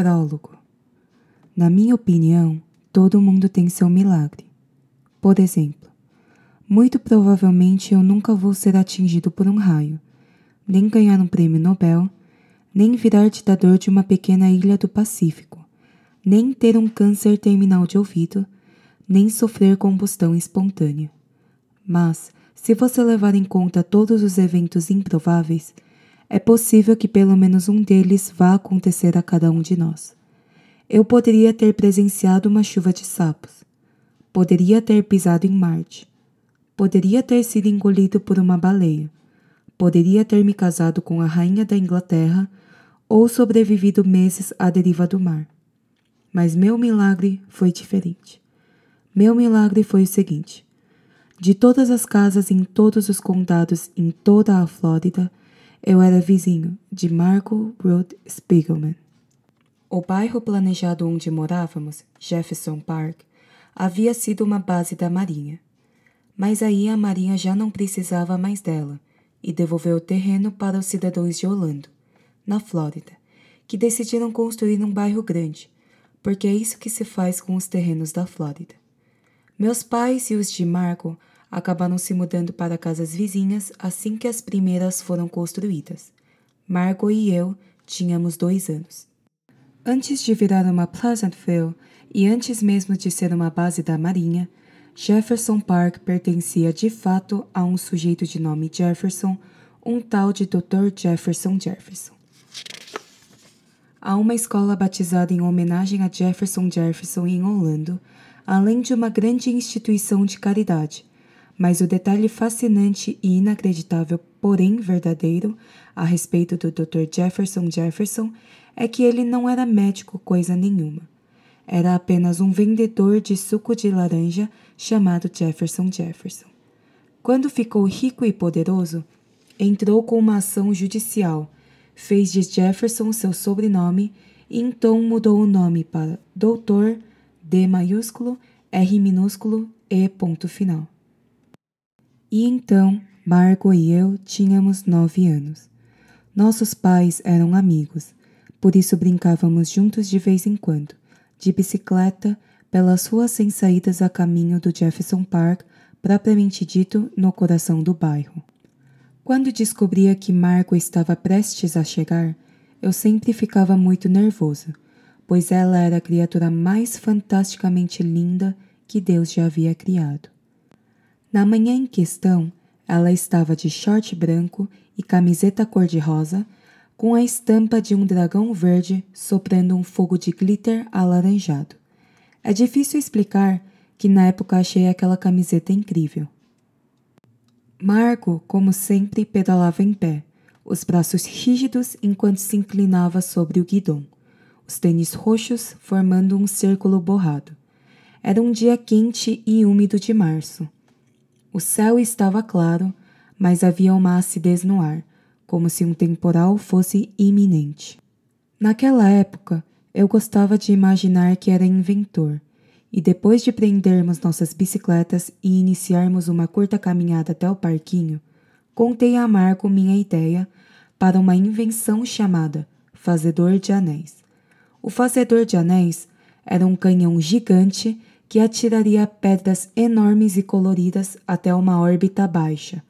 Prólogo. Na minha opinião, todo mundo tem seu milagre. Por exemplo, muito provavelmente eu nunca vou ser atingido por um raio, nem ganhar um prêmio Nobel, nem virar ditador de uma pequena ilha do Pacífico, nem ter um câncer terminal de ouvido, nem sofrer combustão espontânea. Mas, se você levar em conta todos os eventos improváveis, é possível que pelo menos um deles vá acontecer a cada um de nós. Eu poderia ter presenciado uma chuva de sapos. Poderia ter pisado em Marte. Poderia ter sido engolido por uma baleia. Poderia ter me casado com a rainha da Inglaterra ou sobrevivido meses à deriva do mar. Mas meu milagre foi diferente. Meu milagre foi o seguinte: de todas as casas em todos os condados em toda a Flórida, eu era vizinho de Marco Rudd Spiegelman. O bairro planejado onde morávamos, Jefferson Park, havia sido uma base da Marinha. Mas aí a Marinha já não precisava mais dela e devolveu o terreno para os cidadãos de Orlando, na Flórida, que decidiram construir um bairro grande, porque é isso que se faz com os terrenos da Flórida. Meus pais e os de Marco acabaram se mudando para casas vizinhas assim que as primeiras foram construídas. Margot e eu tínhamos dois anos. Antes de virar uma Pleasantville e antes mesmo de ser uma base da Marinha, Jefferson Park pertencia de fato a um sujeito de nome Jefferson, um tal de Dr. Jefferson Jefferson. Há uma escola batizada em homenagem a Jefferson Jefferson em Orlando, além de uma grande instituição de caridade, mas o detalhe fascinante e inacreditável, porém verdadeiro, a respeito do Dr. Jefferson Jefferson é que ele não era médico coisa nenhuma. Era apenas um vendedor de suco de laranja chamado Jefferson Jefferson. Quando ficou rico e poderoso, entrou com uma ação judicial, fez de Jefferson seu sobrenome e então mudou o nome para Doutor D maiúsculo R minúsculo E ponto final. E então, Marco e eu tínhamos nove anos. Nossos pais eram amigos, por isso brincávamos juntos de vez em quando, de bicicleta, pelas ruas sem saídas a caminho do Jefferson Park, propriamente dito, no coração do bairro. Quando descobria que Marco estava prestes a chegar, eu sempre ficava muito nervoso, pois ela era a criatura mais fantasticamente linda que Deus já havia criado. Na manhã em questão, ela estava de short branco e camiseta cor-de-rosa, com a estampa de um dragão verde soprando um fogo de glitter alaranjado. É difícil explicar que na época achei aquela camiseta incrível. Marco, como sempre, pedalava em pé, os braços rígidos enquanto se inclinava sobre o guidão, os tênis roxos formando um círculo borrado. Era um dia quente e úmido de março. O céu estava claro, mas havia uma acidez no ar, como se um temporal fosse iminente. Naquela época, eu gostava de imaginar que era inventor, e depois de prendermos nossas bicicletas e iniciarmos uma curta caminhada até o parquinho, contei a Marco minha ideia para uma invenção chamada Fazedor de Anéis. O Fazedor de Anéis era um canhão gigante que atiraria pedras enormes e coloridas até uma órbita baixa,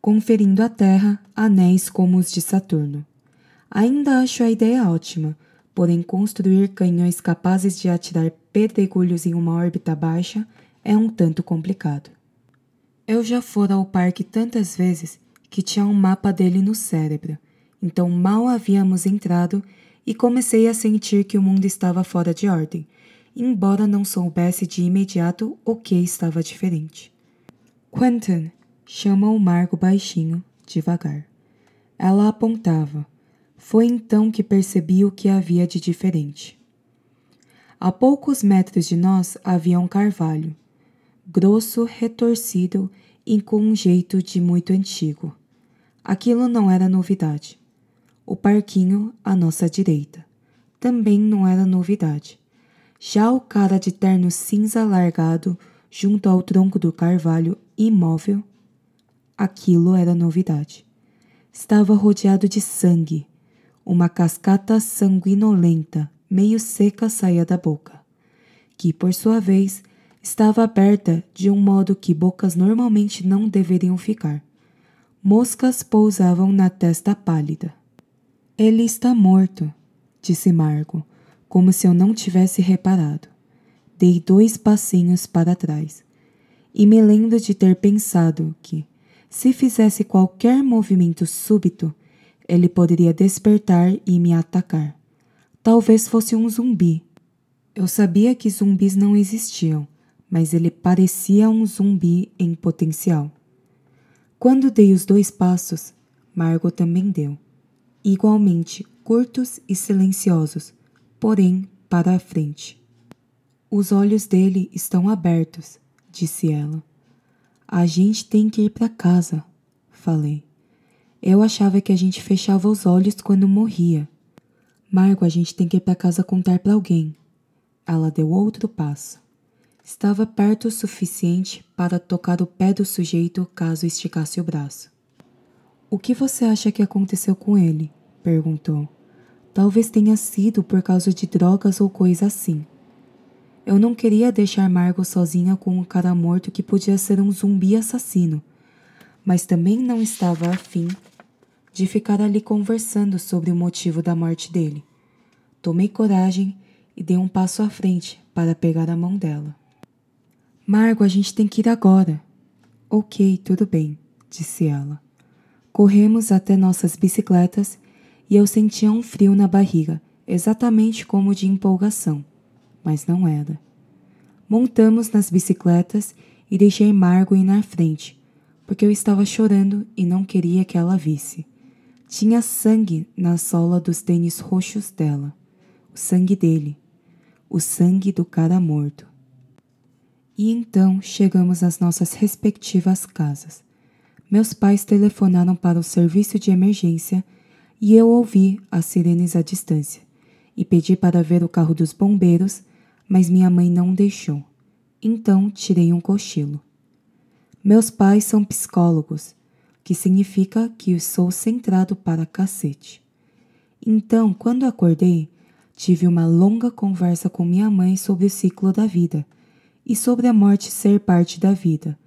conferindo à Terra anéis como os de Saturno. Ainda acho a ideia ótima, porém construir canhões capazes de atirar pedregulhos em uma órbita baixa é um tanto complicado. Eu já fora ao parque tantas vezes que tinha um mapa dele no cérebro, então mal havíamos entrado e comecei a sentir que o mundo estava fora de ordem embora não soubesse de imediato o que estava diferente. Quentin, chamou Marco baixinho, devagar. Ela apontava. Foi então que percebi o que havia de diferente. A poucos metros de nós havia um carvalho, grosso, retorcido e com um jeito de muito antigo. Aquilo não era novidade. O parquinho à nossa direita também não era novidade. Já o cara de terno cinza largado junto ao tronco do carvalho imóvel, aquilo era novidade. Estava rodeado de sangue, uma cascata sanguinolenta, meio seca saía da boca, que, por sua vez, estava aberta de um modo que bocas normalmente não deveriam ficar. Moscas pousavam na testa pálida. Ele está morto, disse Margo, como se eu não tivesse reparado. Dei dois passinhos para trás e me lembro de ter pensado que, se fizesse qualquer movimento súbito, ele poderia despertar e me atacar. Talvez fosse um zumbi. Eu sabia que zumbis não existiam, mas ele parecia um zumbi em potencial. Quando dei os dois passos, Margot também deu, igualmente curtos e silenciosos, porém para a frente. Os olhos dele estão abertos, disse ela. A gente tem que ir para casa, falei. Eu achava que a gente fechava os olhos quando morria. Margo, a gente tem que ir para casa contar para alguém. Ela deu outro passo. Estava perto o suficiente para tocar o pé do sujeito caso esticasse o braço. O que você acha que aconteceu com ele? perguntou. Talvez tenha sido por causa de drogas ou coisa assim. Eu não queria deixar Margot sozinha com um cara morto que podia ser um zumbi assassino, mas também não estava afim de ficar ali conversando sobre o motivo da morte dele. Tomei coragem e dei um passo à frente para pegar a mão dela. Margo, a gente tem que ir agora. Ok, tudo bem, disse ela. Corremos até nossas bicicletas e eu sentia um frio na barriga, exatamente como de empolgação mas não era. Montamos nas bicicletas e deixei Margot ir na frente, porque eu estava chorando e não queria que ela visse. Tinha sangue na sola dos tênis roxos dela, o sangue dele, o sangue do cara morto. E então chegamos às nossas respectivas casas. Meus pais telefonaram para o serviço de emergência e eu ouvi as sirenes à distância e pedi para ver o carro dos bombeiros mas minha mãe não deixou. Então tirei um cochilo. Meus pais são psicólogos, que significa que sou centrado para cacete. Então, quando acordei, tive uma longa conversa com minha mãe sobre o ciclo da vida e sobre a morte ser parte da vida,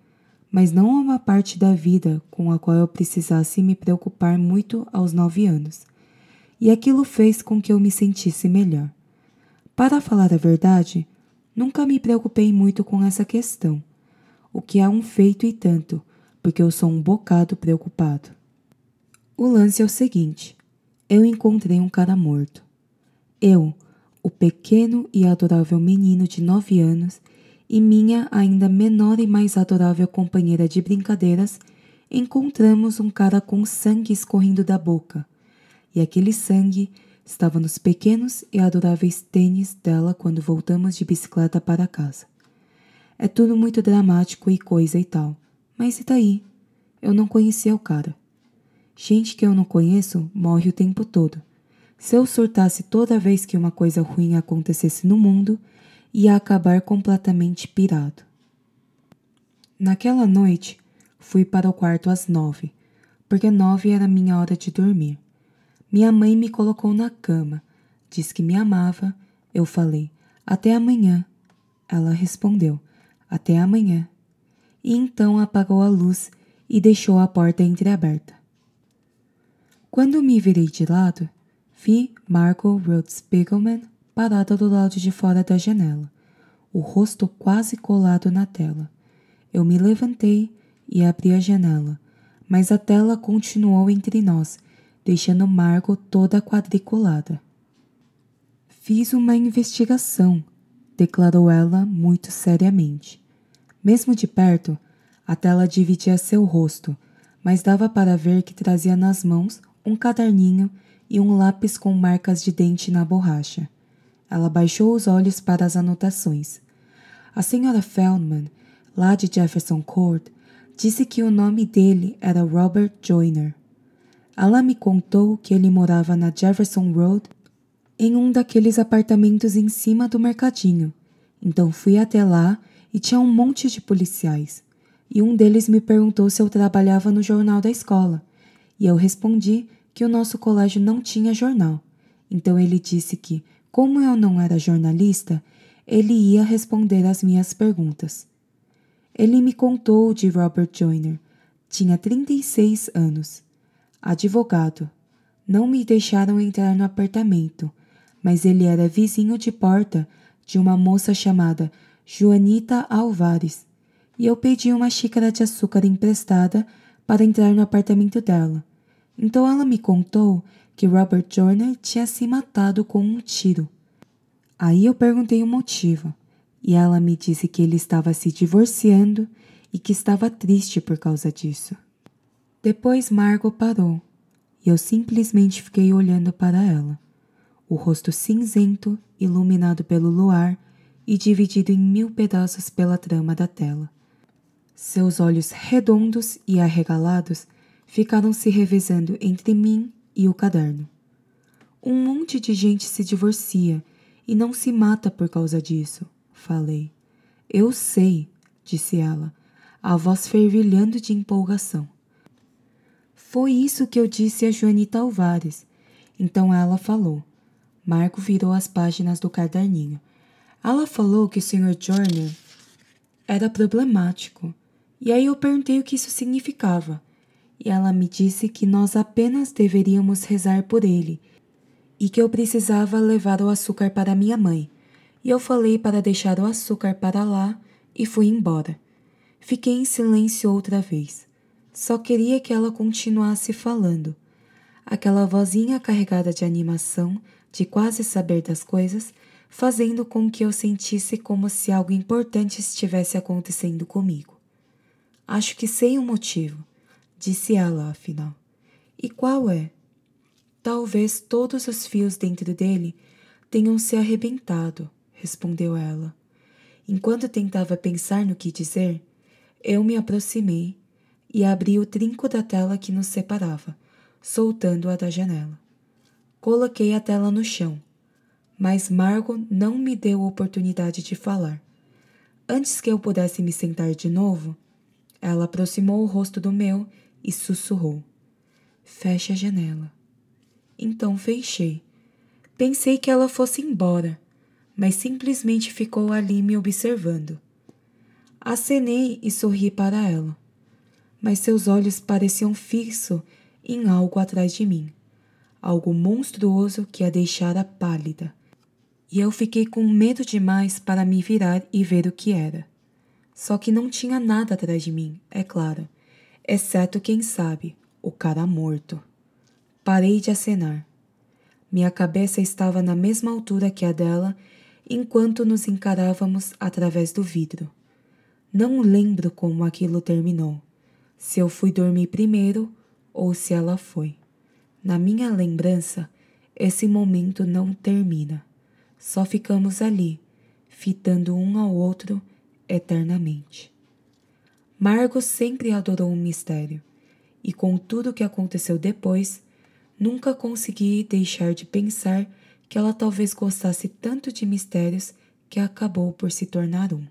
mas não uma parte da vida com a qual eu precisasse me preocupar muito aos nove anos. E aquilo fez com que eu me sentisse melhor. Para falar a verdade, nunca me preocupei muito com essa questão, o que é um feito e tanto, porque eu sou um bocado preocupado. O lance é o seguinte: eu encontrei um cara morto. Eu, o pequeno e adorável menino de nove anos, e minha ainda menor e mais adorável companheira de brincadeiras, encontramos um cara com sangue escorrendo da boca. E aquele sangue Estava nos pequenos e adoráveis tênis dela quando voltamos de bicicleta para casa. É tudo muito dramático e coisa e tal, mas e daí? Eu não conhecia o cara. Gente que eu não conheço morre o tempo todo. Se eu surtasse toda vez que uma coisa ruim acontecesse no mundo, ia acabar completamente pirado. Naquela noite, fui para o quarto às nove, porque nove era minha hora de dormir. Minha mãe me colocou na cama, disse que me amava. Eu falei, até amanhã. Ela respondeu, até amanhã. E então apagou a luz e deixou a porta entreaberta. Quando me virei de lado, vi Marco Rhodes Spiegelman parada do lado de fora da janela, o rosto quase colado na tela. Eu me levantei e abri a janela, mas a tela continuou entre nós deixando Margot toda quadriculada. Fiz uma investigação, declarou ela muito seriamente. Mesmo de perto, a tela dividia seu rosto, mas dava para ver que trazia nas mãos um caderninho e um lápis com marcas de dente na borracha. Ela baixou os olhos para as anotações. A senhora Feldman, lá de Jefferson Court, disse que o nome dele era Robert Joyner. Ela me contou que ele morava na Jefferson Road, em um daqueles apartamentos em cima do mercadinho. Então fui até lá e tinha um monte de policiais. E um deles me perguntou se eu trabalhava no jornal da escola. E eu respondi que o nosso colégio não tinha jornal. Então ele disse que, Como eu não era jornalista, ele ia responder às minhas perguntas. Ele me contou de Robert Joyner. Tinha 36 anos. Advogado. Não me deixaram entrar no apartamento, mas ele era vizinho de porta de uma moça chamada Joanita Alvares, e eu pedi uma xícara de açúcar emprestada para entrar no apartamento dela. Então ela me contou que Robert Joyner tinha se matado com um tiro. Aí eu perguntei o motivo, e ela me disse que ele estava se divorciando e que estava triste por causa disso. Depois Margot parou, e eu simplesmente fiquei olhando para ela, o rosto cinzento, iluminado pelo luar e dividido em mil pedaços pela trama da tela. Seus olhos redondos e arregalados ficaram se revezando entre mim e o caderno. Um monte de gente se divorcia e não se mata por causa disso, falei. Eu sei, disse ela, a voz fervilhando de empolgação. Foi isso que eu disse a Joanita Alvares. Então ela falou. Marco virou as páginas do caderninho. Ela falou que o Sr. Joyner era problemático. E aí eu perguntei o que isso significava. E ela me disse que nós apenas deveríamos rezar por ele e que eu precisava levar o açúcar para minha mãe. E eu falei para deixar o açúcar para lá e fui embora. Fiquei em silêncio outra vez. Só queria que ela continuasse falando. Aquela vozinha carregada de animação, de quase saber das coisas, fazendo com que eu sentisse como se algo importante estivesse acontecendo comigo. Acho que sei o um motivo, disse ela afinal. E qual é? Talvez todos os fios dentro dele tenham se arrebentado, respondeu ela. Enquanto tentava pensar no que dizer, eu me aproximei e abri o trinco da tela que nos separava, soltando-a da janela. Coloquei a tela no chão, mas Margot não me deu oportunidade de falar. Antes que eu pudesse me sentar de novo, ela aproximou o rosto do meu e sussurrou: Feche a janela. Então fechei. Pensei que ela fosse embora, mas simplesmente ficou ali me observando. Acenei e sorri para ela, mas seus olhos pareciam fixos em algo atrás de mim, algo monstruoso que a deixara pálida. E eu fiquei com medo demais para me virar e ver o que era. Só que não tinha nada atrás de mim, é claro, exceto quem sabe, o cara morto. Parei de acenar. Minha cabeça estava na mesma altura que a dela enquanto nos encarávamos através do vidro. Não lembro como aquilo terminou, se eu fui dormir primeiro ou se ela foi. Na minha lembrança, esse momento não termina. Só ficamos ali, fitando um ao outro eternamente. Margot sempre adorou um mistério, e com tudo o que aconteceu depois, nunca consegui deixar de pensar que ela talvez gostasse tanto de mistérios que acabou por se tornar um.